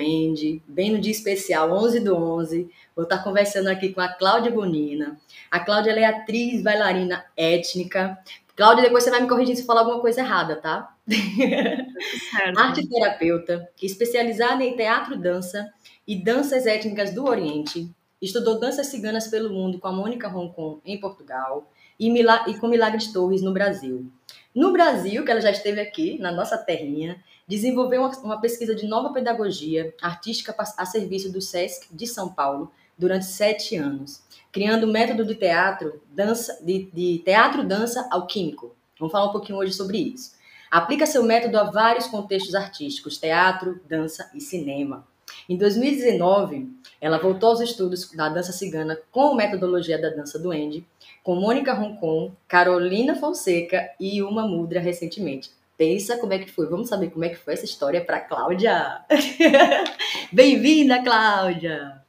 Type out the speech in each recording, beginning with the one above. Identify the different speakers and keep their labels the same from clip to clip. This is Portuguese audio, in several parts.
Speaker 1: Andy, bem no dia especial, 11 do 11. Vou estar conversando aqui com a Cláudia Bonina. A Cláudia é atriz, bailarina étnica. Cláudia, depois você vai me corrigir se falar alguma coisa errada, tá? Arte terapeuta, especializada em teatro, dança e danças étnicas do Oriente. Estudou danças ciganas pelo mundo com a Mônica Hong Kong em Portugal e, e com Milagres Torres no Brasil. No Brasil, que ela já esteve aqui, na nossa terrinha, desenvolveu uma, uma pesquisa de nova pedagogia artística a serviço do SESC de São Paulo durante sete anos, criando o método de teatro, dança, de, de teatro dança alquímico. Vamos falar um pouquinho hoje sobre isso. Aplica seu método a vários contextos artísticos, teatro, dança e cinema. Em 2019, ela voltou aos estudos da dança cigana com metodologia da dança do Andy, com Mônica Roncon, Carolina Fonseca e Uma Mudra recentemente. Pensa como é que foi. Vamos saber como é que foi essa história para Cláudia. Bem-vinda, Cláudia.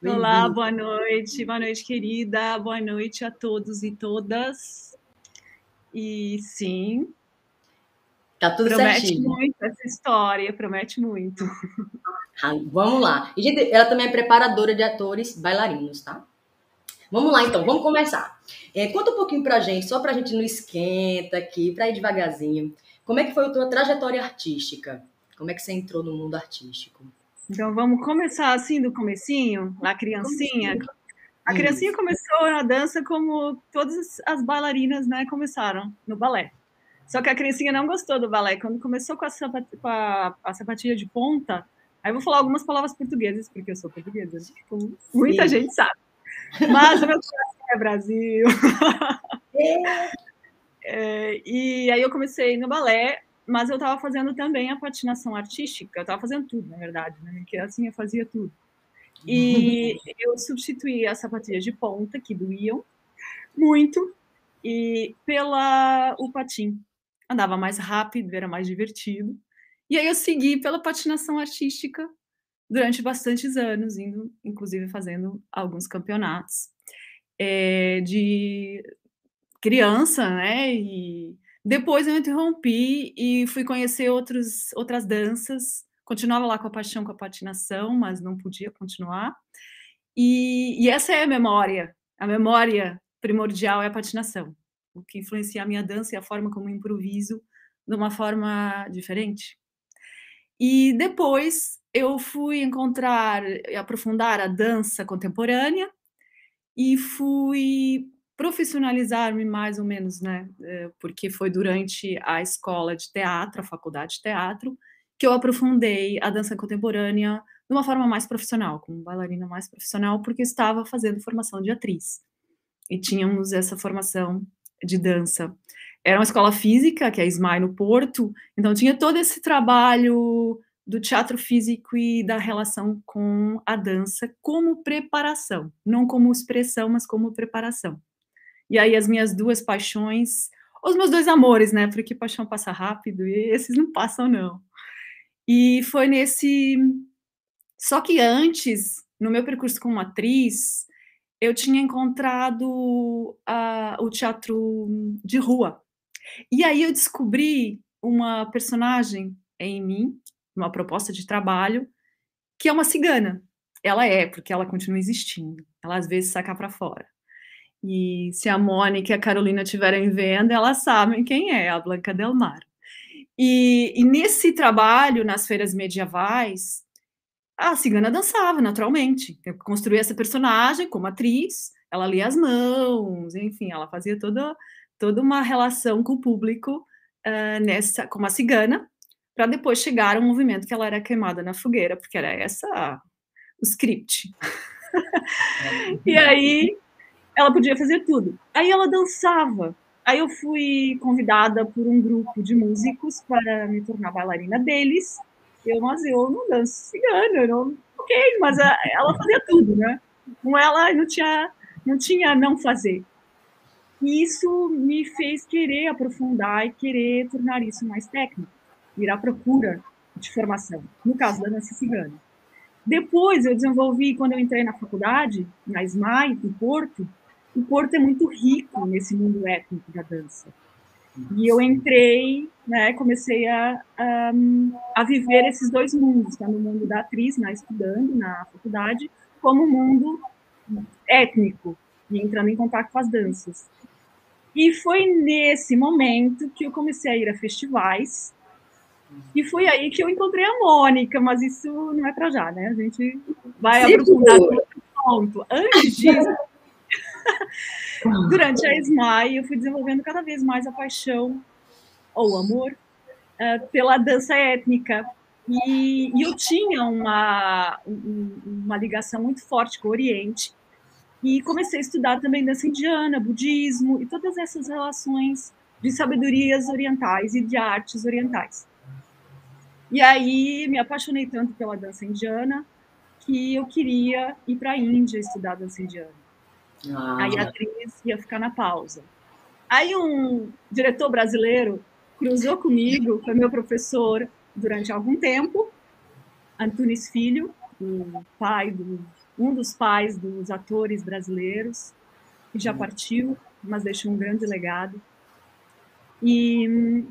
Speaker 2: Bem Olá, boa noite, boa noite, querida. Boa noite a todos e todas. E sim,
Speaker 1: Tá tudo
Speaker 2: promete
Speaker 1: certinho.
Speaker 2: Promete muito essa história, promete muito.
Speaker 1: Ah, vamos lá. E, gente, ela também é preparadora de atores bailarinos, tá? Vamos lá, então, vamos começar. É, conta um pouquinho pra gente, só pra gente não esquenta aqui, pra ir devagarzinho. Como é que foi a tua trajetória artística? Como é que você entrou no mundo artístico?
Speaker 2: Então vamos começar assim do comecinho, lá criancinha. A criancinha Isso. começou na dança como todas as bailarinas, né, começaram no balé. Só que a criancinha não gostou do balé. Quando começou com a, sapat com a, a sapatilha de ponta, aí eu vou falar algumas palavras portuguesas, porque eu sou portuguesa, como muita Sim. gente sabe. Mas o meu coração é Brasil. É, e aí eu comecei no balé, mas eu estava fazendo também a patinação artística. Eu estava fazendo tudo, na verdade, né? Porque assim eu fazia tudo. E eu substituí as sapatilhas de ponta, que doíam muito, e pela o patim. Andava mais rápido, era mais divertido. E aí eu segui pela patinação artística durante bastantes anos, indo, inclusive fazendo alguns campeonatos é, de criança, né? E depois eu interrompi e fui conhecer outros, outras danças. Continuava lá com a paixão com a patinação, mas não podia continuar. E, e essa é a memória. A memória primordial é a patinação. O que influencia a minha dança e a forma como improviso de uma forma diferente. E depois eu fui encontrar e aprofundar a dança contemporânea e fui profissionalizar-me mais ou menos, né? Eh, porque foi durante a escola de teatro, a faculdade de teatro, que eu aprofundei a dança contemporânea de uma forma mais profissional, como bailarina mais profissional, porque estava fazendo formação de atriz. E tínhamos essa formação de dança. Era uma escola física, que é a SMAI no Porto, então tinha todo esse trabalho do teatro físico e da relação com a dança como preparação, não como expressão, mas como preparação. E aí as minhas duas paixões, os meus dois amores, né? Porque paixão passa rápido e esses não passam não. E foi nesse só que antes, no meu percurso como atriz, eu tinha encontrado uh, o teatro de rua. E aí eu descobri uma personagem em mim uma proposta de trabalho, que é uma cigana. Ela é, porque ela continua existindo. Ela às vezes saca para fora. E se a Mônica e a Carolina estiverem vendo, elas sabem quem é, a Blanca Del Mar. E, e nesse trabalho, nas feiras medievais, a cigana dançava naturalmente. Eu construí essa personagem como atriz, ela lia as mãos, enfim, ela fazia toda, toda uma relação com o público uh, nessa, como a cigana, para depois chegar ao movimento que ela era queimada na fogueira, porque era essa o script. e aí ela podia fazer tudo. Aí ela dançava. Aí eu fui convidada por um grupo de músicos para me tornar bailarina deles. Eu, mas eu não danço cigano, eu não, ok, mas a, ela fazia tudo, né? Com ela não tinha, não tinha não fazer. E isso me fez querer aprofundar e querer tornar isso mais técnico ir à procura de formação, no caso da dança cigana. Depois eu desenvolvi, quando eu entrei na faculdade, na SMAI, em Porto, o Porto é muito rico nesse mundo étnico da dança. E eu entrei, né, comecei a, a, a viver esses dois mundos, tanto o mundo da atriz, né, estudando na faculdade, como o mundo étnico, e entrando em contato com as danças. E foi nesse momento que eu comecei a ir a festivais, e foi aí que eu encontrei a Mônica, mas isso não é para já, né? A gente vai Sim, aprofundar outro ponto. Antes disso, durante a SMAI, eu fui desenvolvendo cada vez mais a paixão ou amor uh, pela dança étnica. E, e, eu tinha uma, uma ligação muito forte com o Oriente. E comecei a estudar também dança indiana, budismo e todas essas relações de sabedorias orientais e de artes orientais. E aí me apaixonei tanto pela dança indiana que eu queria ir para a Índia estudar dança indiana. Ah. Aí a atriz ia ficar na pausa. Aí um diretor brasileiro cruzou comigo, foi meu professor durante algum tempo, Antunes Filho, o pai do, um dos pais dos atores brasileiros, que já partiu, mas deixou um grande legado. E,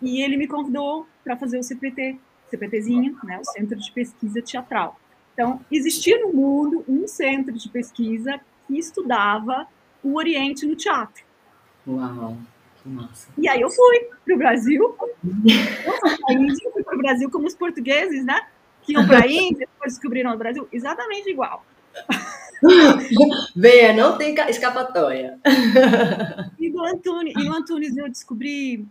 Speaker 2: e ele me convidou para fazer o CPT, CPTzinho, né, o Centro de Pesquisa Teatral. Então, existia no mundo um centro de pesquisa que estudava o Oriente no teatro.
Speaker 1: Uau, que massa.
Speaker 2: E aí eu fui para o Brasil. eu fui para o Brasil como os portugueses, né? Que iam para a Índia, depois descobriram o Brasil. Exatamente igual.
Speaker 1: Venha, não tem escapatória.
Speaker 2: E do Antunes, e no Antunes eu descobri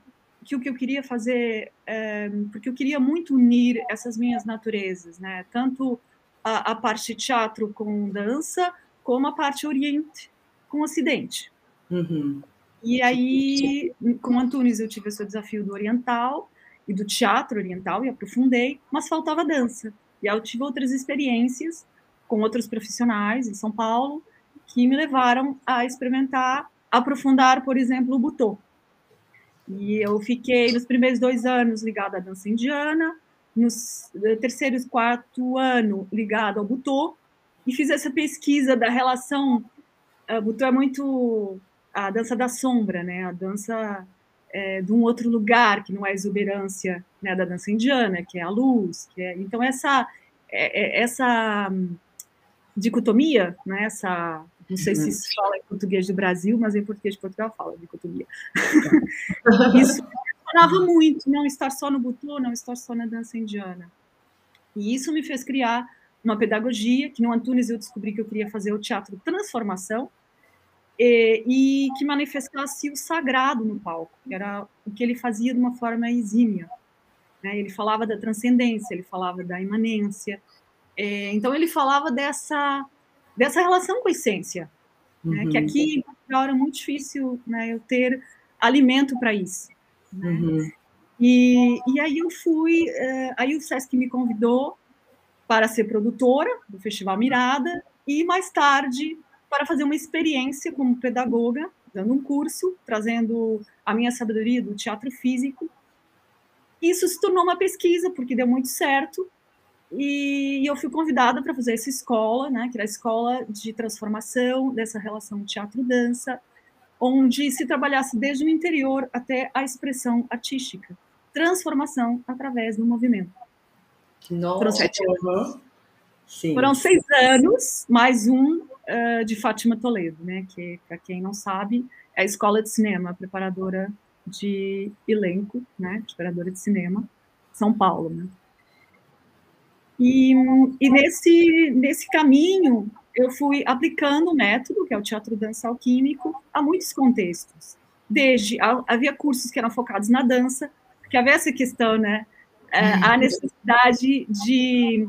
Speaker 2: que o que eu queria fazer, é, porque eu queria muito unir essas minhas naturezas, né? Tanto a, a parte teatro com dança, como a parte Oriente com Ocidente. Uhum. E aí, com Antunes, eu tive esse desafio do oriental e do teatro oriental e aprofundei, mas faltava dança. E aí eu tive outras experiências com outros profissionais em São Paulo que me levaram a experimentar, aprofundar, por exemplo, o butô. E eu fiquei nos primeiros dois anos ligada à dança indiana, nos terceiros quarto ano ligado ao butô, e fiz essa pesquisa da relação. A Butô é muito a dança da sombra, né? A dança é, de um outro lugar que não é exuberância né, da dança indiana, que é a luz. Que é, então essa é, essa dicotomia, né? Essa não sei se se fala em português do Brasil, mas em português de Portugal fala dicotomia. Isso funcionava muito, não estar só no butô, não estar só na dança indiana. E isso me fez criar uma pedagogia, que no Antunes eu descobri que eu queria fazer o teatro transformação, e, e, que manifestasse o sagrado no palco, que era o que ele fazia de uma forma exímia. Né? Ele falava da transcendência, ele falava da imanência, é, então ele falava dessa, dessa relação com a essência, uhum. né? que uhum. aqui era muito difícil né, eu ter alimento para isso. Né? Uhum. E, e aí eu fui, uh, aí o Sesc me convidou para ser produtora do Festival Mirada e mais tarde para fazer uma experiência como pedagoga, dando um curso, trazendo a minha sabedoria do teatro físico. Isso se tornou uma pesquisa, porque deu muito certo, e eu fui convidada para fazer essa escola, né, que era a escola de transformação dessa relação teatro-dança, onde se trabalhasse desde o interior até a expressão artística, transformação através do movimento.
Speaker 1: Nossa, Foram sete anos.
Speaker 2: Sim. Foram seis anos, mais um uh, de Fátima Toledo, né? Que, para quem não sabe, é a escola de cinema, preparadora de elenco, né? Preparadora de cinema, São Paulo, né? E, e nesse, nesse caminho, eu fui aplicando o método, que é o teatro dança alquímico, a muitos contextos. Desde, havia cursos que eram focados na dança, porque havia essa questão, né? é, a necessidade de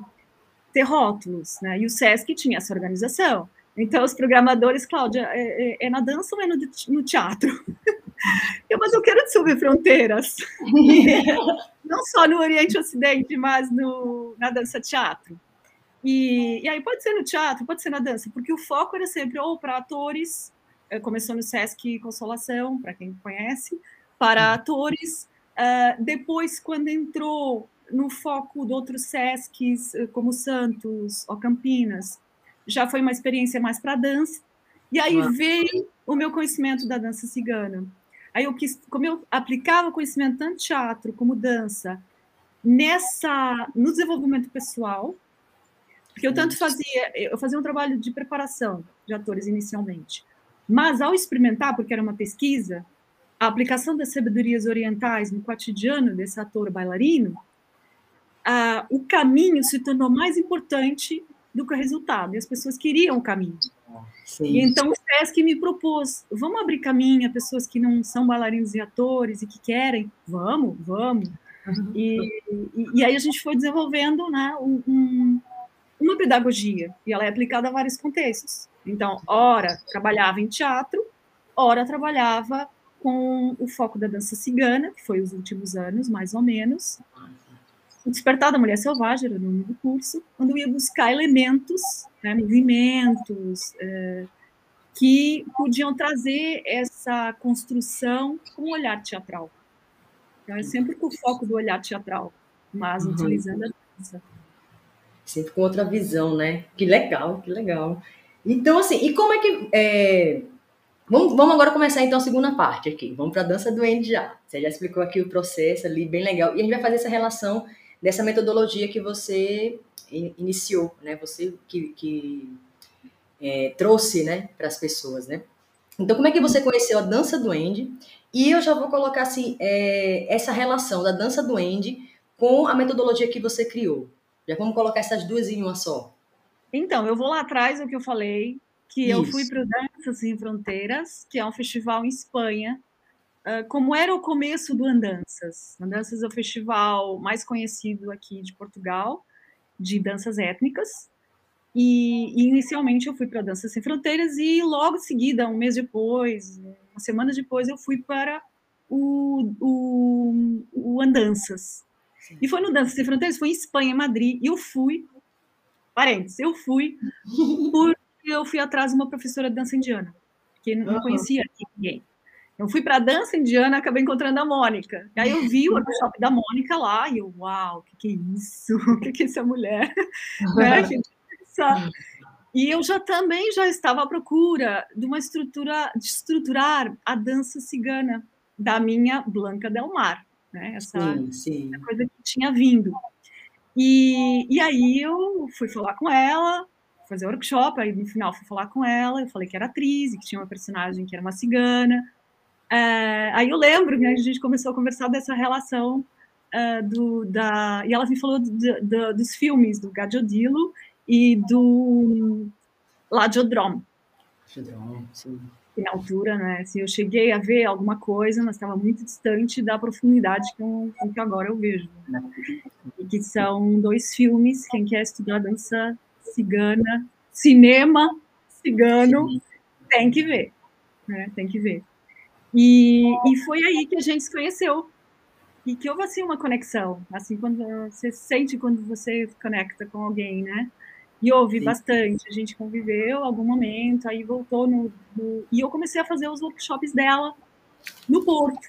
Speaker 2: ter rótulos, né? E o SESC tinha essa organização. Então, os programadores, Cláudia, é, é, é na dança ou é no, no teatro? eu, mas eu quero dissolver fronteiras. Não só no Oriente e Ocidente, mas no, na dança-teatro. E, e aí pode ser no teatro, pode ser na dança, porque o foco era sempre ou para atores, é, começou no Sesc Consolação, para quem conhece, para atores, Uh, depois, quando entrou no foco de outros SESCs, eh, como Santos ou Campinas, já foi uma experiência mais para dança. E aí veio o meu conhecimento da dança cigana. Aí eu quis, como eu aplicava conhecimento tanto teatro como dança nessa no desenvolvimento pessoal, porque eu tanto fazia, eu fazia um trabalho de preparação de atores inicialmente, mas ao experimentar, porque era uma pesquisa, a aplicação das sabedorias orientais no cotidiano desse ator bailarino, o caminho se tornou mais importante do que o resultado, e as pessoas queriam o caminho. Sim. Então o SESC me propôs, vamos abrir caminho a pessoas que não são bailarinos e atores e que querem? Vamos, vamos. Uhum. E, e, e, aí a gente foi desenvolvendo né, um, uma pedagogia, e ela é aplicada a vários contextos. Então, ora trabalhava em teatro, ora trabalhava com o foco da dança cigana, que foi os últimos anos, mais ou menos. O Despertar da Mulher Selvagem era o nome do curso, quando eu ia buscar elementos, né, movimentos, é, que podiam trazer essa construção com o olhar teatral. Então, é sempre com o foco do olhar teatral, mas uhum. utilizando a dança
Speaker 1: sempre com outra visão, né? Que legal, que legal. Então, assim, e como é que. É... Vamos, vamos agora começar então a segunda parte aqui. Vamos para a dança do Andy já. Você já explicou aqui o processo ali, bem legal. E a gente vai fazer essa relação dessa metodologia que você iniciou, né? Você que, que é, trouxe, né, para as pessoas, né? Então, como é que você conheceu a dança do Andy? E eu já vou colocar assim é, essa relação da dança do Andy com a metodologia que você criou. Já vamos colocar essas duas em uma só.
Speaker 2: Então, eu vou lá atrás do que eu falei, que Isso. eu fui para o Danças Sem Fronteiras, que é um festival em Espanha. Uh, como era o começo do Andanças? Andanças é o festival mais conhecido aqui de Portugal, de danças étnicas. E, e inicialmente eu fui para Danças Sem Fronteiras e logo em seguida, um mês depois, uma semana depois, eu fui para o, o, o Andanças, e foi no Dança Sem Fronteiras, foi em Espanha, Madrid, e eu fui, parênteses, eu fui porque eu fui atrás de uma professora de dança indiana, que não uhum. conhecia ninguém. Eu fui para dança indiana, acabei encontrando a Mônica. Aí eu vi o workshop da Mônica lá e eu, uau, o que, que é isso? O que, que é essa mulher? né? E eu já também já estava à procura de uma estrutura, de estruturar a dança cigana da minha Blanca Del Mar né? Essa, sim, sim. essa coisa que tinha vindo. E, e aí eu fui falar com ela, fazer workshop, aí no final fui falar com ela, eu falei que era atriz, e que tinha uma personagem que era uma cigana. É, aí eu lembro que a gente começou a conversar dessa relação uh, do, da... E ela me falou do, do, dos filmes do Gadiodilo e do Ladiodrom. Ladiodrom, sim na altura, né, assim, eu cheguei a ver alguma coisa, mas estava muito distante da profundidade que, eu, que agora eu vejo. Né? E que são dois filmes, quem quer estudar dança cigana, cinema cigano, tem que ver, né, tem que ver. E, e foi aí que a gente se conheceu, e que houve, assim, uma conexão, assim, quando você sente quando você conecta com alguém, né, e houve Sim. bastante, a gente conviveu algum momento, aí voltou no, no, E eu comecei a fazer os workshops dela no Porto.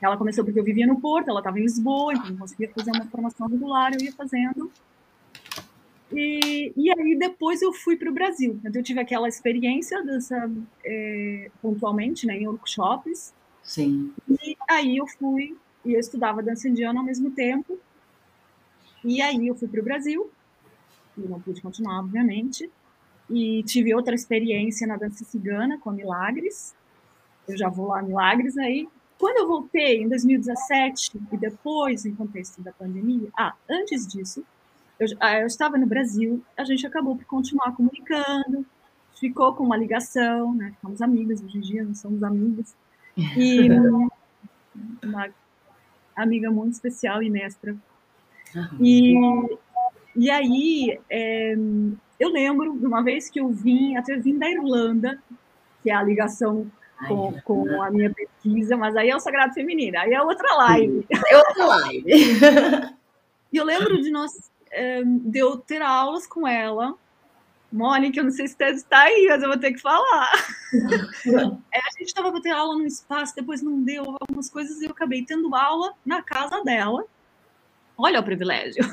Speaker 2: Ela começou porque eu vivia no Porto, ela estava em Lisboa, então não conseguia fazer uma formação regular, eu ia fazendo. E, e aí depois eu fui para o Brasil. Então eu tive aquela experiência dessa, é, pontualmente, né, em workshops.
Speaker 1: Sim.
Speaker 2: E aí eu fui, e eu estudava dança indiana ao mesmo tempo. E aí eu fui para o Brasil e não pude continuar, obviamente. E tive outra experiência na dança cigana com a Milagres. Eu já vou lá Milagres aí. Quando eu voltei em 2017 e depois em contexto da pandemia, ah, antes disso, eu, ah, eu estava no Brasil, a gente acabou por continuar comunicando, ficou com uma ligação, né? Ficamos amigas, hoje em dia não somos amigas. E uma amiga muito especial e mestra. E e aí, é, eu lembro de uma vez que eu vim, até vim da Irlanda, que é a ligação com, com, a minha pesquisa, mas aí é o Sagrado Feminino, aí é outra live.
Speaker 1: É outra live.
Speaker 2: e eu lembro de nós, é, de eu ter aulas com ela. Mônica, eu não sei se você está aí, mas eu vou ter que falar. é, a gente estava para ter aula no espaço, depois não deu algumas coisas e eu acabei tendo aula na casa dela. Olha o privilégio.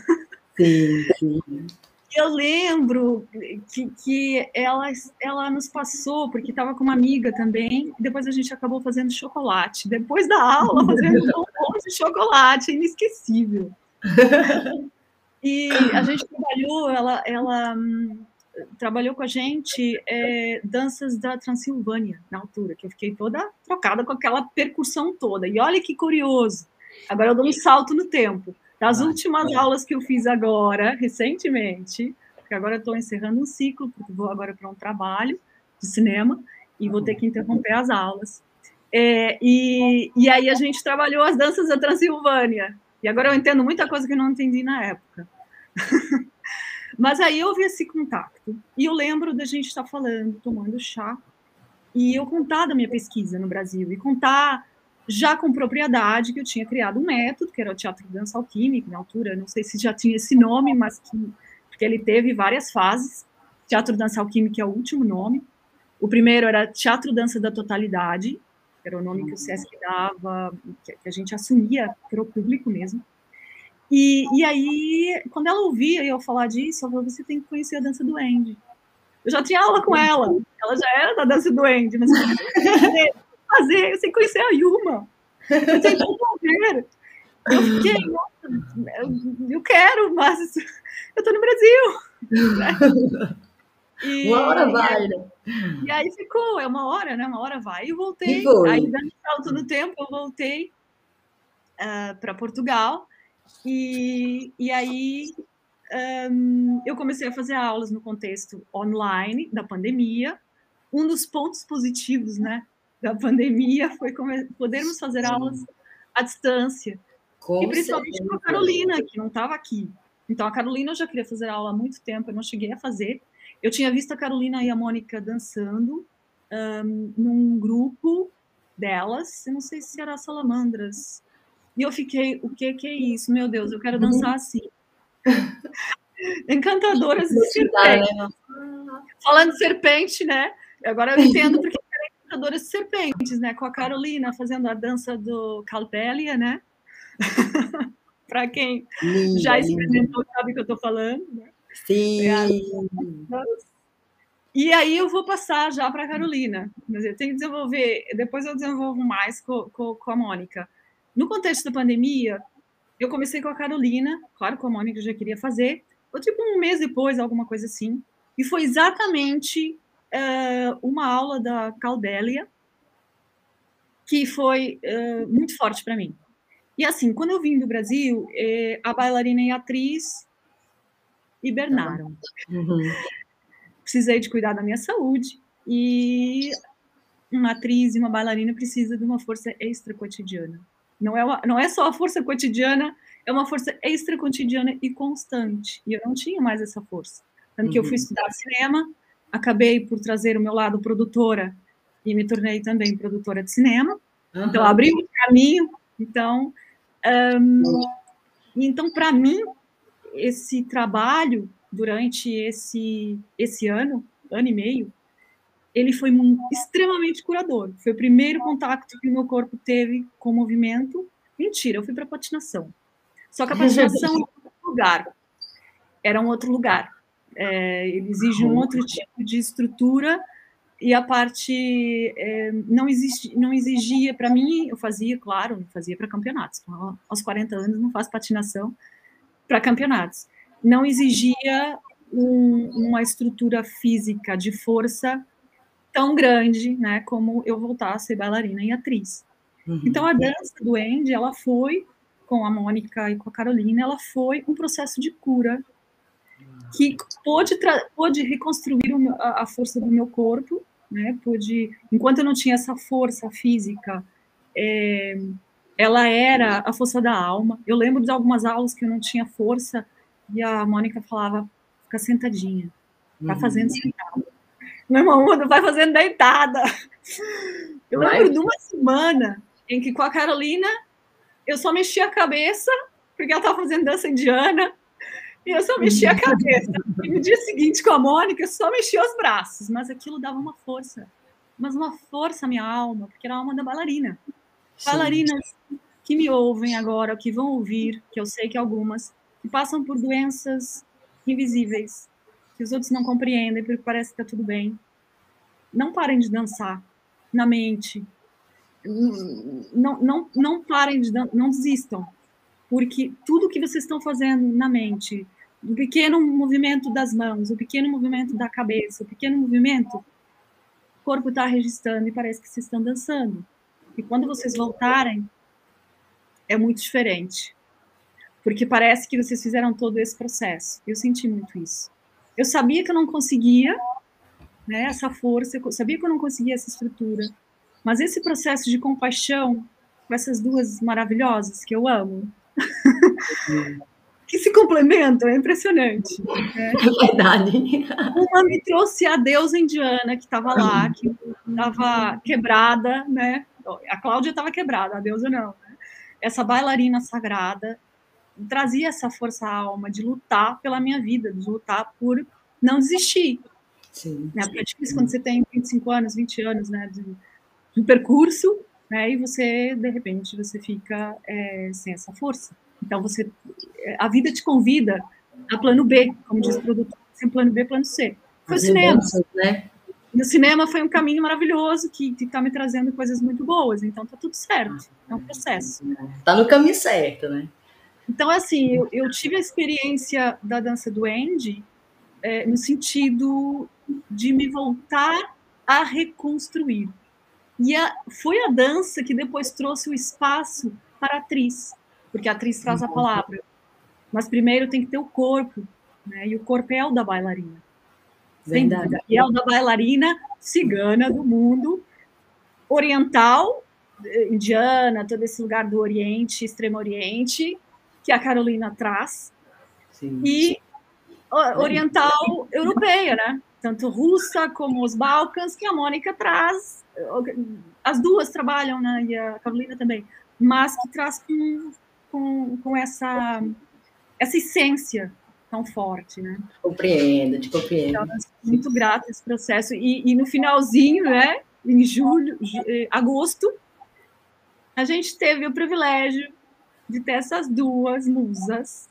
Speaker 1: Sim, sim.
Speaker 2: eu lembro que, que ela, ela nos passou, porque estava com uma amiga também, depois a gente acabou fazendo chocolate. Depois da aula, fazendo um pão de chocolate, inesquecível. E a gente trabalhou, ela, ela hum, trabalhou com a gente é, danças da Transilvânia, na altura, que eu fiquei toda trocada com aquela percussão toda. E olha que curioso, agora eu dou um salto no tempo. Das últimas aulas que eu fiz agora, recentemente, porque agora eu estou encerrando um ciclo, porque vou agora para um trabalho de cinema e vou ter que interromper as aulas. É, e, e aí a gente trabalhou as danças da Transilvânia. E agora eu entendo muita coisa que eu não entendi na época. Mas aí vi esse contato. E eu lembro da gente estar falando, tomando chá, e eu contar da minha pesquisa no Brasil, e contar já com propriedade que eu tinha criado um método, que era o teatro dança alquímico, na altura, não sei se já tinha esse nome, mas que, porque ele teve várias fases. Teatro dança alquímico é o último nome. O primeiro era Teatro dança da totalidade, era o nome que o SESC dava, que a gente assumia para o público mesmo. E, e aí, quando ela ouvia eu falar disso, ela falou: você tem que conhecer a dança do Andy. Eu já tinha aula com ela, ela já era da dança do Andy, mas eu fazer, eu sei conhecer a Yuma, eu tenho que envolver. Eu fiquei, eu, eu quero, mas eu tô no Brasil.
Speaker 1: E, uma hora vai, né?
Speaker 2: E aí ficou, é uma hora, né? Uma hora vai. E voltei.
Speaker 1: E.
Speaker 2: Aí, dando salto no tempo, eu voltei uh, ah, para Portugal. E, e aí um, eu comecei a fazer aulas no contexto online da pandemia. Um dos pontos positivos, né? da pandemia foi podermos fazer aulas à distância. Com e principalmente certeza. com a Carolina, que não estava aqui. Então, a Carolina eu já queria fazer aula há muito tempo, eu não cheguei a fazer. Eu tinha visto a Carolina e a Mônica dançando um, num grupo delas, eu não sei se era Salamandras. E eu fiquei, o que, que é isso? Meu Deus, eu quero dançar assim. Encantadoras de serpente. Né? Falando de serpente, né? Agora eu entendo porque caçadoras de serpentes, né? Com a Carolina fazendo a dança do Calpélia, né? Para quem linda, já experimentou linda. sabe o que eu estou falando, né?
Speaker 1: Sim.
Speaker 2: E aí eu vou passar já para a Carolina. Mas eu tenho que desenvolver, depois eu desenvolvo mais com, com, com, a Mônica. No contexto da pandemia, eu comecei com a Carolina, claro que a Mônica já queria fazer, ou tipo um mês depois, alguma coisa assim. E foi exatamente uh, uma aula da Caldélia, que foi uh, muito forte para mim. E assim, quando eu vim do Brasil, eh, a bailarina e a atriz hibernaram. Uhum. Precisei de cuidar da minha saúde e uma atriz e uma bailarina precisa de uma força extra cotidiana. Não é, uma, não é só a força cotidiana, é uma força extra cotidiana e constante. E eu não tinha mais essa força. Tanto uhum. que eu fui uhum. estudar cinema, acabei por trazer o meu lado produtora e me tornei também produtora de cinema. Uhum. Então, abri um caminho. Então, um, então para mim, esse trabalho durante esse, esse ano, ano e meio, ele foi extremamente curador. Foi o primeiro contato que o meu corpo teve com o movimento. Mentira, eu fui para patinação. Só que a patinação era um outro lugar. Era um outro lugar. É, ele exige um outro tipo de estrutura e a parte é, não, existe, não exigia para mim, eu fazia, claro, fazia para campeonatos. Então, aos 40 anos não faço patinação para campeonatos. Não exigia um, uma estrutura física de força tão grande, né, como eu voltar a ser bailarina e atriz. Uhum. Então a dança do Andy, ela foi com a Mônica e com a Carolina, ela foi um processo de cura que pôde, pôde reconstruir a, a força do meu corpo, né? Pôde, enquanto eu não tinha essa força física, é, ela era a força da alma. Eu lembro de algumas aulas que eu não tinha força e a Mônica falava: fica sentadinha, tá uhum. fazendo sentada. Meu irmão, vai fazendo deitada. Eu lembro de uma semana em que com a Carolina eu só mexia a cabeça, porque ela estava fazendo dança indiana, e eu só mexia a cabeça. E no dia seguinte, com a Mônica, eu só mexia os braços. Mas aquilo dava uma força. Mas uma força à minha alma, porque era a alma da bailarina. Sim. Bailarinas que me ouvem agora, que vão ouvir, que eu sei que algumas, que passam por doenças invisíveis, que os outros não compreendem porque parece que está tudo bem. Não parem de dançar na mente. Não, não, não parem de dançar, não desistam, porque tudo que vocês estão fazendo na mente, o pequeno movimento das mãos, o pequeno movimento da cabeça, o pequeno movimento, o corpo está registrando e parece que vocês estão dançando. E quando vocês voltarem, é muito diferente. Porque parece que vocês fizeram todo esse processo. Eu senti muito isso. Eu sabia que eu não conseguia né, essa força, eu sabia que eu não conseguia essa estrutura. Mas esse processo de compaixão com essas duas maravilhosas que eu amo, que se complementam, é impressionante.
Speaker 1: Né? É verdade.
Speaker 2: Uma me trouxe a deusa indiana que estava lá, que estava quebrada, né? A Cláudia estava quebrada, a deusa não. Né? Essa bailarina sagrada trazia essa força alma de lutar pela minha vida, de lutar por não desistir. Sim. Né? Porque é difícil quando você tem 25 anos, 20 anos né, de, de percurso, né, e você, de repente, você fica é, sem essa força. Então, você, a vida te convida a plano B, como diz o produtor, sem plano B, plano C. Foi o cinema. Né? E o cinema foi um caminho maravilhoso que está me trazendo coisas muito boas, então tá tudo certo. É um processo.
Speaker 1: Tá no caminho certo, né?
Speaker 2: Então, assim, eu, eu tive a experiência da dança do Andy é, no sentido de me voltar a reconstruir. E a, foi a dança que depois trouxe o espaço para a atriz, porque a atriz traz a palavra. Mas primeiro tem que ter o corpo, né? E o corpo é o da bailarina. Verdade. E é o da bailarina cigana do mundo oriental, eh, indiana, todo esse lugar do Oriente, Extremo Oriente, que a Carolina traz, Sim. e oriental europeia, né? Tanto russa como os Balcãs, que a Mônica traz. As duas trabalham, né? E a Carolina também. Mas que traz com, com, com essa, essa essência tão forte, né?
Speaker 1: Compreendo, te compreendo. Então,
Speaker 2: muito grata esse processo. E, e no finalzinho, né? Em julho, eh, agosto, a gente teve o privilégio de ter essas duas musas,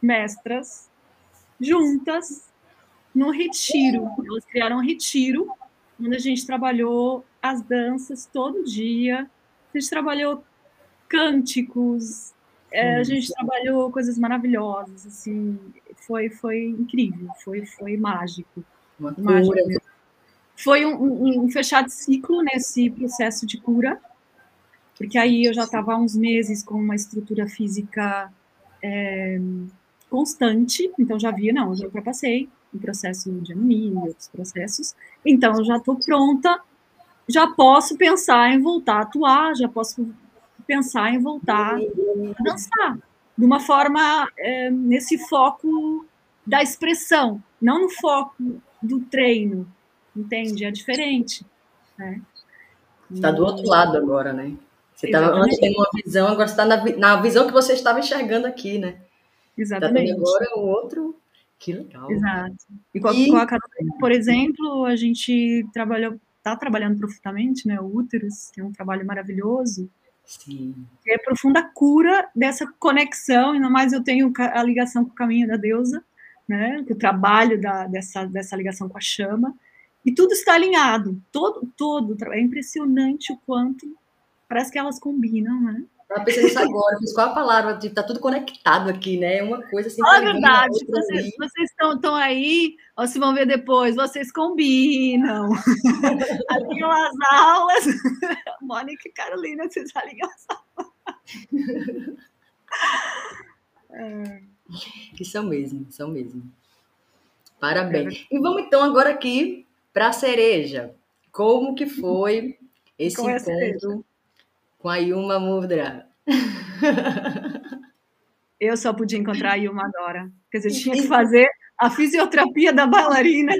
Speaker 2: mestras, juntas no retiro. Elas criaram um retiro, onde a gente trabalhou as danças todo dia. A gente trabalhou cânticos, é, a gente trabalhou coisas maravilhosas, assim, foi, foi incrível, foi, foi mágico. Uma mágico Foi um, um, um fechado ciclo nesse processo de cura, porque aí eu já estava há uns meses com uma estrutura física é, constante, então já via, não, já ultrapassei o processo de anemia outros processos, então eu já estou pronta, já posso pensar em voltar a atuar, já posso pensar em voltar a dançar, de uma forma, é, nesse foco da expressão, não no foco do treino, entende? É diferente, né?
Speaker 1: Está do outro lado agora, né? Você estava antes tendo uma visão, agora está na, na visão que você estava enxergando aqui, né? Tá
Speaker 2: Exatamente.
Speaker 1: Tá agora o outro. Que legal.
Speaker 2: Exato. E com e... com a Carolina, por exemplo, a gente trabalhou, está trabalhando profundamente, né? O Úteros, que é um trabalho maravilhoso.
Speaker 1: Sim.
Speaker 2: Que é profunda cura dessa conexão, ainda mais eu tenho a ligação com o caminho da deusa, né? O trabalho da, dessa, dessa ligação com a chama. E tudo está alinhado, todo, todo. É impressionante o quanto Parece que elas combinam, né?
Speaker 1: Estava pensando nisso agora, fiz qual a palavra? Tipo, tá tudo conectado aqui, né? É uma coisa assim.
Speaker 2: Fala a verdade, vocês, vocês estão, estão aí, ó, se vão ver depois, vocês combinam. alinham as aulas. Mônica e Carolina, vocês alinham as aulas.
Speaker 1: é. Que são mesmo, são mesmo. Parabéns. E vamos então agora aqui para a cereja. Como que foi esse Com encontro com a Yuma Mudra.
Speaker 2: Eu só podia encontrar a Yuma agora. Quer dizer, tinha que fazer a fisioterapia da bailarina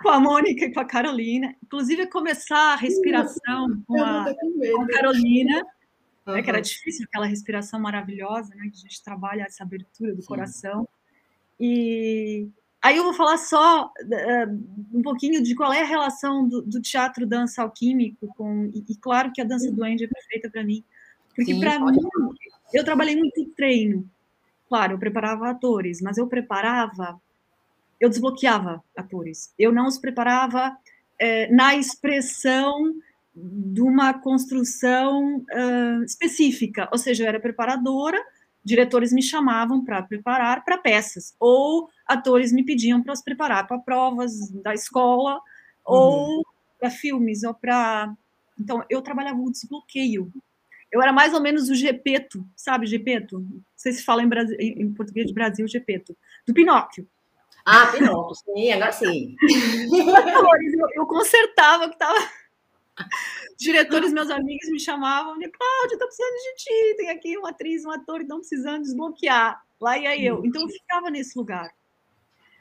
Speaker 2: com a Mônica e com a Carolina. Inclusive, começar a respiração com a, com a Carolina, uhum. né, que era difícil, aquela respiração maravilhosa, né, que a gente trabalha essa abertura do Sim. coração. E aí eu vou falar só uh, um pouquinho de qual é a relação do, do teatro dança alquímico com e, e, claro que a dança do Andy é perfeita para mim, porque para mim eu trabalhei muito em treino. Claro, eu preparava atores, mas eu preparava eu desbloqueava atores. Eu não os preparava é, na expressão de uma construção uh, específica, ou seja, eu era preparadora, diretores me chamavam para preparar para peças, ou atores me pediam para os preparar para provas da escola, uhum. ou para filmes, ou para. Então, eu trabalhava o desbloqueio. Eu era mais ou menos o Gepeto, sabe, Gepeto? Não sei se fala em, Brasil, em português de Brasil, Gepeto, do Pinóquio.
Speaker 1: Ah, Pinóquio, sim, agora sim.
Speaker 2: eu, eu consertava que estava diretores, meus amigos, me chamavam de Cláudia, tô precisando de ti, tem aqui uma atriz, um ator que estão precisando desbloquear. Lá ia eu. Então eu ficava nesse lugar.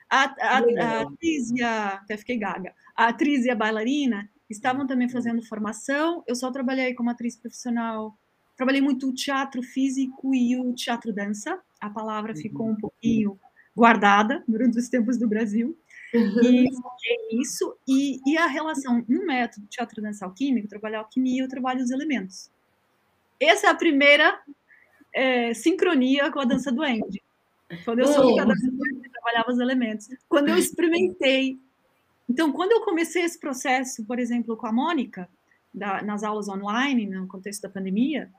Speaker 2: A, a, a, atriz e a. Até fiquei gaga. A atriz e a bailarina estavam também fazendo formação. Eu só trabalhei como atriz profissional. Trabalhei muito o teatro físico e o teatro dança. A palavra ficou um pouquinho guardada durante os tempos do Brasil. Uhum. E é isso. E, e a relação no método teatro dança alquímico, trabalhar alquimia, eu trabalho os elementos. Essa é a primeira é, sincronia com a dança do Andy. Quando eu soube que a dança do Andy trabalhava os elementos. Quando eu experimentei. Então, quando eu comecei esse processo, por exemplo, com a Mônica, da, nas aulas online, no contexto da pandemia,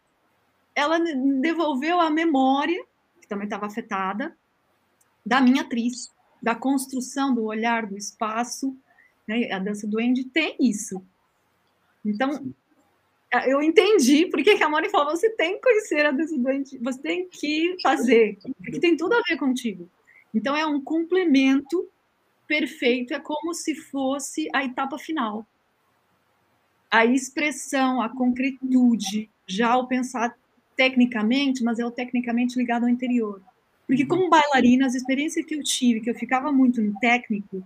Speaker 2: ela devolveu a memória, que também estava afetada, da minha atriz da construção do olhar do espaço. Né? A dança do Andy tem isso. Então, eu entendi porque que a Moni falou: você tem que conhecer a dança do Andy, você tem que fazer, porque tem tudo a ver contigo. Então, é um complemento perfeito, é como se fosse a etapa final. A expressão, a concretude, já ao pensar tecnicamente, mas é o tecnicamente ligado ao interior. Porque como bailarina, as experiências que eu tive, que eu ficava muito no técnico,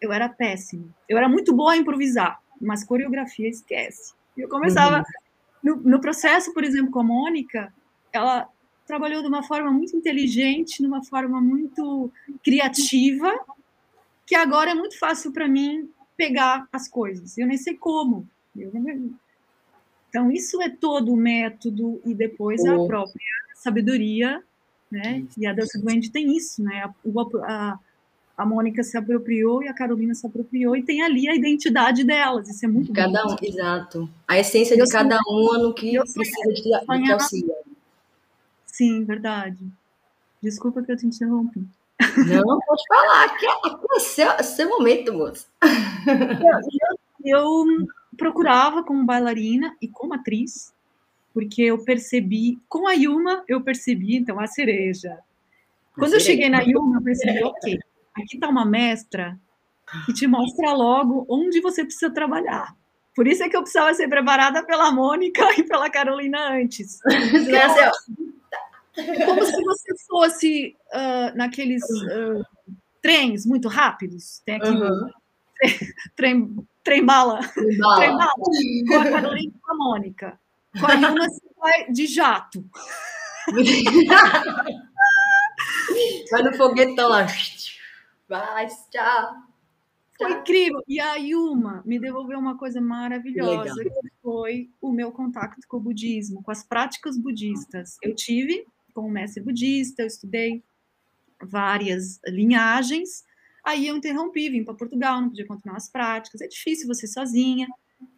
Speaker 2: eu era péssima. Eu era muito boa a improvisar, mas coreografia esquece. Eu começava uhum. no, no, processo, por exemplo, com a Mônica, ela trabalhou de uma forma muito inteligente, de uma forma muito criativa, que agora é muito fácil para mim pegar as coisas. Eu nem sei como. Então, isso é todo o método e depois oh. a própria sabedoria né? E a dança do Andy tem isso, né? A, a, a Mônica se apropriou e a Carolina se apropriou e tem ali a identidade delas. Isso é muito
Speaker 1: cada um, exato. A essência de cada um no que precisa de, de auxílio.
Speaker 2: Sim, verdade. Desculpa que eu te interrompi.
Speaker 1: Não, pode falar, que é seu, seu momento, moça.
Speaker 2: Eu, eu procurava como bailarina e como atriz porque eu percebi, com a Yuma, eu percebi, então, a cereja. Quando eu cheguei na Yuma, eu percebi, ok, aqui está uma mestra que te mostra logo onde você precisa trabalhar. Por isso é que eu precisava ser preparada pela Mônica e pela Carolina antes. É como se você fosse uh, naqueles uh, trens muito rápidos. Tem aqui uhum. trem, trem, bala. Trem bala. Trem bala. Com a Carolina e com a Mônica. Com a Yuna de jato.
Speaker 1: vai no foguetão lá. Vai, tchau.
Speaker 2: Foi incrível. E a Yuma me devolveu uma coisa maravilhosa, Legal. que foi o meu contato com o budismo, com as práticas budistas. Eu tive com um mestre budista, eu estudei várias linhagens. Aí eu interrompi, vim para Portugal, não podia continuar as práticas. É difícil você sozinha.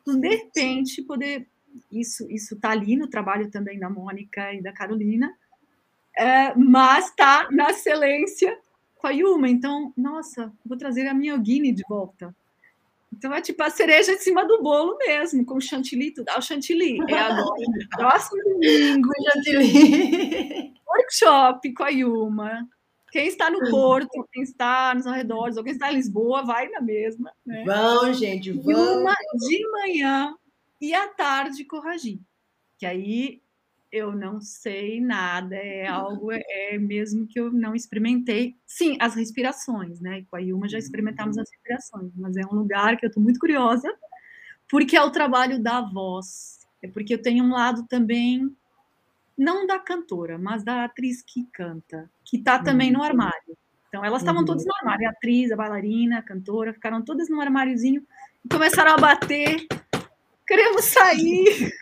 Speaker 2: Então, de repente, poder isso isso está ali no trabalho também da Mônica e da Carolina, é, mas está na excelência com a Yuma. Então, nossa, vou trazer a minha Yogini de volta. Então é tipo a cereja em cima do bolo mesmo, com o chantilly, tudo. Ah, o chantilly é agora, próximo domingo. chantilly. Workshop com a Yuma. Quem está no Porto, quem está nos arredores, ou quem está em Lisboa, vai na mesma. Né?
Speaker 1: Vão, gente, vão. Yuma
Speaker 2: de manhã, e à tarde corrigir. Que aí eu não sei nada, é algo é mesmo que eu não experimentei. Sim, as respirações, né? Com a Ilma já experimentamos as respirações, mas é um lugar que eu estou muito curiosa, porque é o trabalho da voz. É porque eu tenho um lado também não da cantora, mas da atriz que canta, que está também no uhum. armário. Então elas estavam uhum. todas no armário, a atriz, a bailarina, a cantora, ficaram todas no armáriozinho e começaram a bater Queremos sair.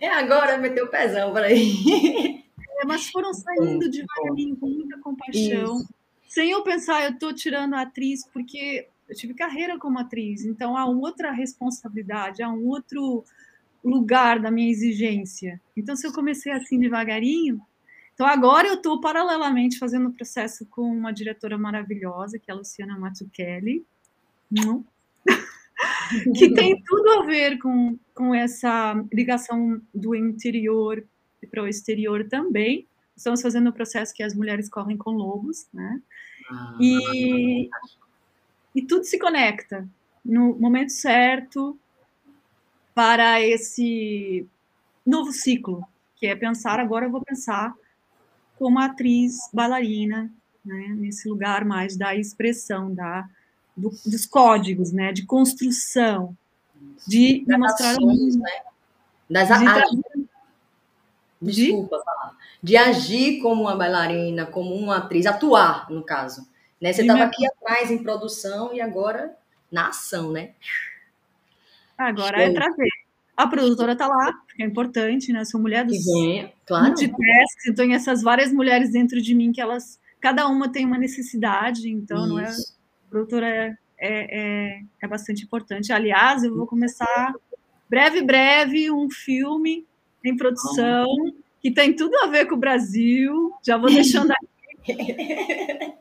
Speaker 1: É agora, meteu o pezão para aí.
Speaker 2: É, mas foram saindo devagarinho, com muita compaixão. Isso. sem eu pensar, eu estou tirando a atriz porque eu tive carreira como atriz, então há outra responsabilidade, há um outro lugar da minha exigência. Então, se eu comecei assim devagarinho, então agora eu estou paralelamente fazendo o processo com uma diretora maravilhosa, que é a Luciana Mazzucchelli, que tem tudo a ver com, com essa ligação do interior para o exterior também. Estamos fazendo o processo que as mulheres correm com lobos, né? Ah, e, e tudo se conecta no momento certo para esse novo ciclo, que é pensar agora eu vou pensar como atriz bailarina, né, nesse lugar mais da expressão, da, do, dos códigos, né, de construção, de
Speaker 1: das mostrar ações, né? Das de, Desculpa falar. De agir como uma bailarina, como uma atriz, atuar, no caso. Né? Você estava aqui atrás em produção e agora na ação, né?
Speaker 2: Agora é Show. é trazer. A produtora está lá, que é importante, né? Sou mulher dos
Speaker 1: vem, claro.
Speaker 2: multitasks, então essas várias mulheres dentro de mim que elas, cada uma tem uma necessidade, então Isso. não é. A produtora é, é, é, bastante importante. Aliás, eu vou começar breve, breve um filme em produção que tem tudo a ver com o Brasil. Já vou deixando aqui.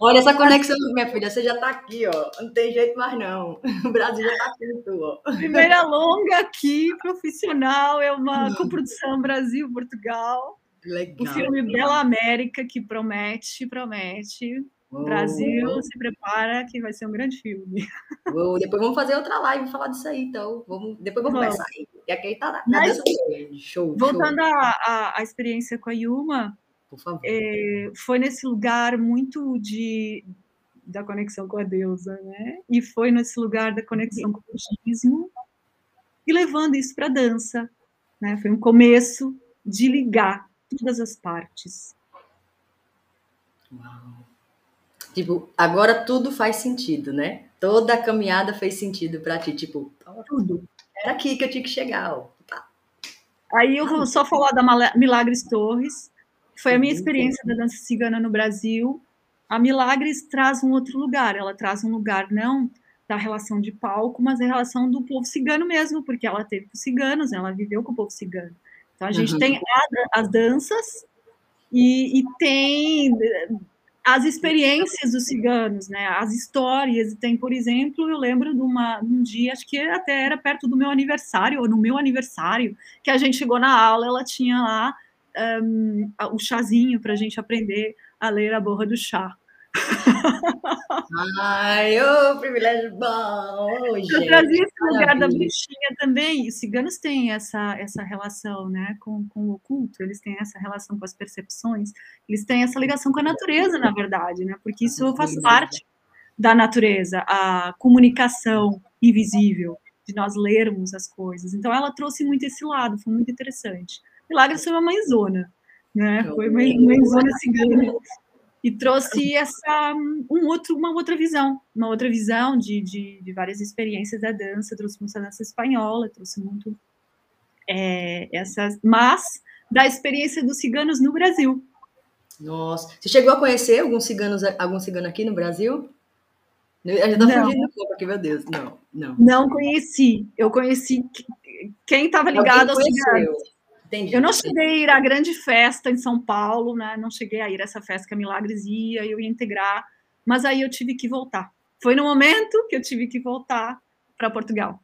Speaker 1: Olha essa conexão, minha filha, você já está aqui, ó. Não tem jeito mais não. O Brasil já está aqui, ó.
Speaker 2: Primeira longa aqui, profissional, é uma coprodução Brasil-Portugal. Legal. O filme Bela América, que promete, promete. Brasil, se prepara que vai ser um grande filme.
Speaker 1: Depois vamos fazer outra live falar disso aí, então. Vamos, depois vamos conversar aí. E aqui tá Mas,
Speaker 2: show. Voltando à experiência com a Yuma. É, foi nesse lugar muito de da conexão com a deusa, né? E foi nesse lugar da conexão com o budismo e levando isso para a dança, né? Foi um começo de ligar todas as partes.
Speaker 1: Uau. Tipo, agora tudo faz sentido, né? Toda a caminhada fez sentido para ti, tipo, tudo. Era aqui que eu tinha que chegar, ó. Tá.
Speaker 2: Aí eu vou só falar da Milagres Torres, foi a minha experiência da dança cigana no Brasil. A Milagres traz um outro lugar, ela traz um lugar não da relação de palco, mas da relação do povo cigano mesmo, porque ela teve com os ciganos, ela viveu com o povo cigano. Então a gente uhum. tem a, as danças e, e, tem as experiências dos ciganos, né? As histórias. Tem, por exemplo, eu lembro de, uma, um dia, acho que até era perto do meu aniversário, ou no meu aniversário, que a gente chegou na aula, ela tinha lá um, o chazinho para a gente aprender a ler a borra do chá.
Speaker 1: Ai, ô, privilégio bom!
Speaker 2: Oh, eu trazia esse lugar da bruxinha também. Os ciganos têm essa, essa relação né, com, com o oculto, eles têm essa relação com as percepções, eles têm essa ligação com a natureza, na verdade, né, porque isso faz parte da natureza, a comunicação invisível, de nós lermos as coisas. Então, ela trouxe muito esse lado, foi muito interessante. Milagres foi uma mãezona, né? Foi uma mãezona cigana. E trouxe essa, um outro, uma outra visão, uma outra visão de, de, de várias experiências da dança, trouxe muita dança espanhola, trouxe muito é, essas, mas da experiência dos ciganos no Brasil.
Speaker 1: Nossa, você chegou a conhecer algum cigano, algum cigano aqui no Brasil? Eu já tô fugindo aqui, meu Deus. Não, não.
Speaker 2: Não conheci. Eu conheci quem estava ligado aos ciganos. Entendi. Eu não cheguei a ir à grande festa em São Paulo, né? Não cheguei a ir a essa festa que a Milagres ia, eu ia integrar, mas aí eu tive que voltar. Foi no momento que eu tive que voltar para Portugal.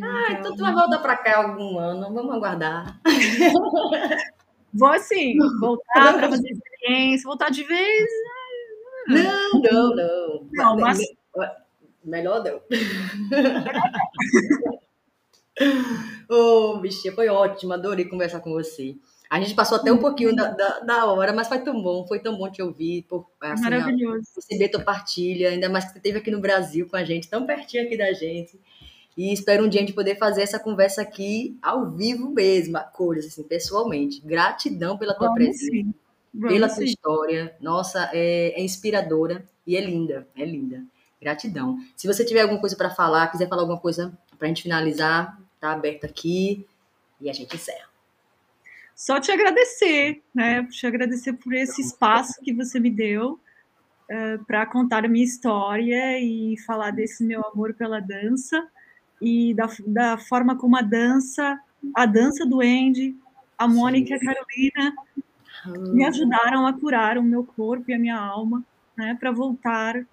Speaker 1: Ah, então, então tu vai voltar para cá algum ano, vamos aguardar.
Speaker 2: Vou sim, voltar para fazer experiência, voltar de vez.
Speaker 1: Né? Não, não, não.
Speaker 2: Não, mas.
Speaker 1: Melhor não. Ô, oh, bichinha, foi ótimo, adorei conversar com você. A gente passou até um pouquinho da, da, da, hora, mas foi tão bom, foi tão bom te ouvir, por,
Speaker 2: assim, Maravilhoso.
Speaker 1: receber tua partilha, ainda mais que você esteve aqui no Brasil com a gente, tão pertinho aqui da gente. E espero um dia a gente poder fazer essa conversa aqui ao vivo mesmo, a cores, assim, pessoalmente. Gratidão pela tua Vamos presença, pela sim. tua história. Nossa, é, é inspiradora e é linda, é linda. Gratidão. Se você tiver alguma coisa para falar, quiser falar alguma coisa para a gente finalizar, tá aberto aqui e a gente encerra.
Speaker 2: Só te agradecer, né? Te agradecer por esse espaço que você me deu uh, para contar a minha história e falar desse meu amor pela dança e da, da forma como a dança, a dança do Andy, a Mônica e a Carolina me ajudaram a curar o meu corpo e a minha alma, né, para voltar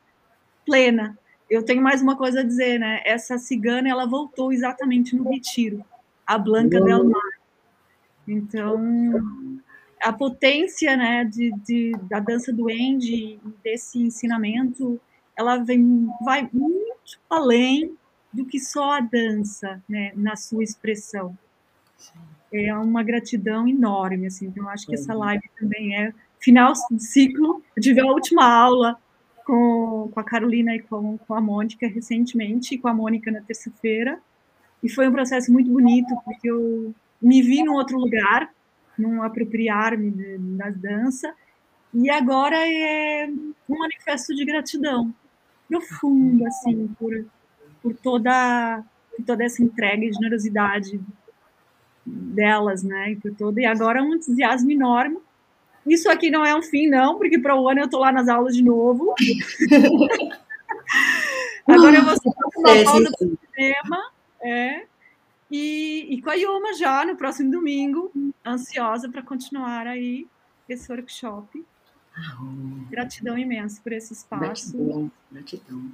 Speaker 2: plena. Eu tenho mais uma coisa a dizer, né? Essa cigana, ela voltou exatamente no retiro, a Blanca Del Mar. Então, a potência, né, de, de da dança do Andy, desse ensinamento, ela vem, vai muito além do que só a dança, né, na sua expressão. Sim é uma gratidão enorme, assim. Então, acho que essa uhum. live também é final de ciclo. Eu tive a última aula com, com a Carolina e com, com a Mônica recentemente, e com a Mônica na terça-feira. E foi um processo muito bonito, porque eu me vi num outro lugar, num apropriar-me da dança, e agora é um manifesto de gratidão profunda, assim, por, por, toda, por toda essa entrega e generosidade delas, né? E por todo. E agora um entusiasmo enorme. Isso aqui não é um fim, não, porque para o ano eu estou lá nas aulas de novo. agora eu vou uma pausa para o cinema. É. E, e com a Yuma já no próximo domingo, ansiosa para continuar aí esse workshop. Gratidão imensa por esse espaço.
Speaker 1: Gratidão, gratidão.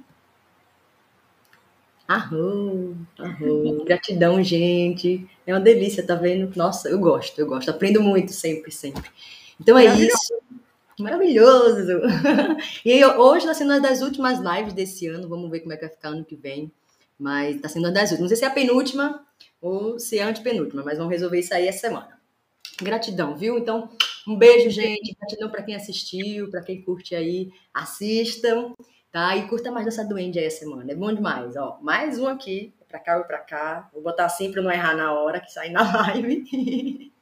Speaker 1: Arrou, arrou. Gratidão, gente. É uma delícia, tá vendo? Nossa, eu gosto, eu gosto. Aprendo muito sempre, sempre. Então é isso. Maravilhoso! E hoje está sendo uma das últimas lives desse ano. Vamos ver como é que vai ficar ano que vem. Mas está sendo uma das últimas. Não sei se é a penúltima ou se é a antepenúltima, mas vamos resolver isso aí essa semana. Gratidão, viu? Então, um beijo, gente. Gratidão para quem assistiu, para quem curte aí. Assistam tá? E curta mais dessa duende aí a semana. É bom demais, ó. Mais um aqui, pra cá ou pra cá. Vou botar assim pra não errar na hora que sair na live.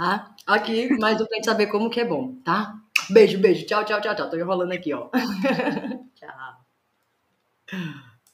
Speaker 1: Tá? Aqui, mais um pra gente saber como que é bom, tá? Beijo, beijo. Tchau, tchau, tchau, tchau. Tô enrolando aqui, ó. tchau.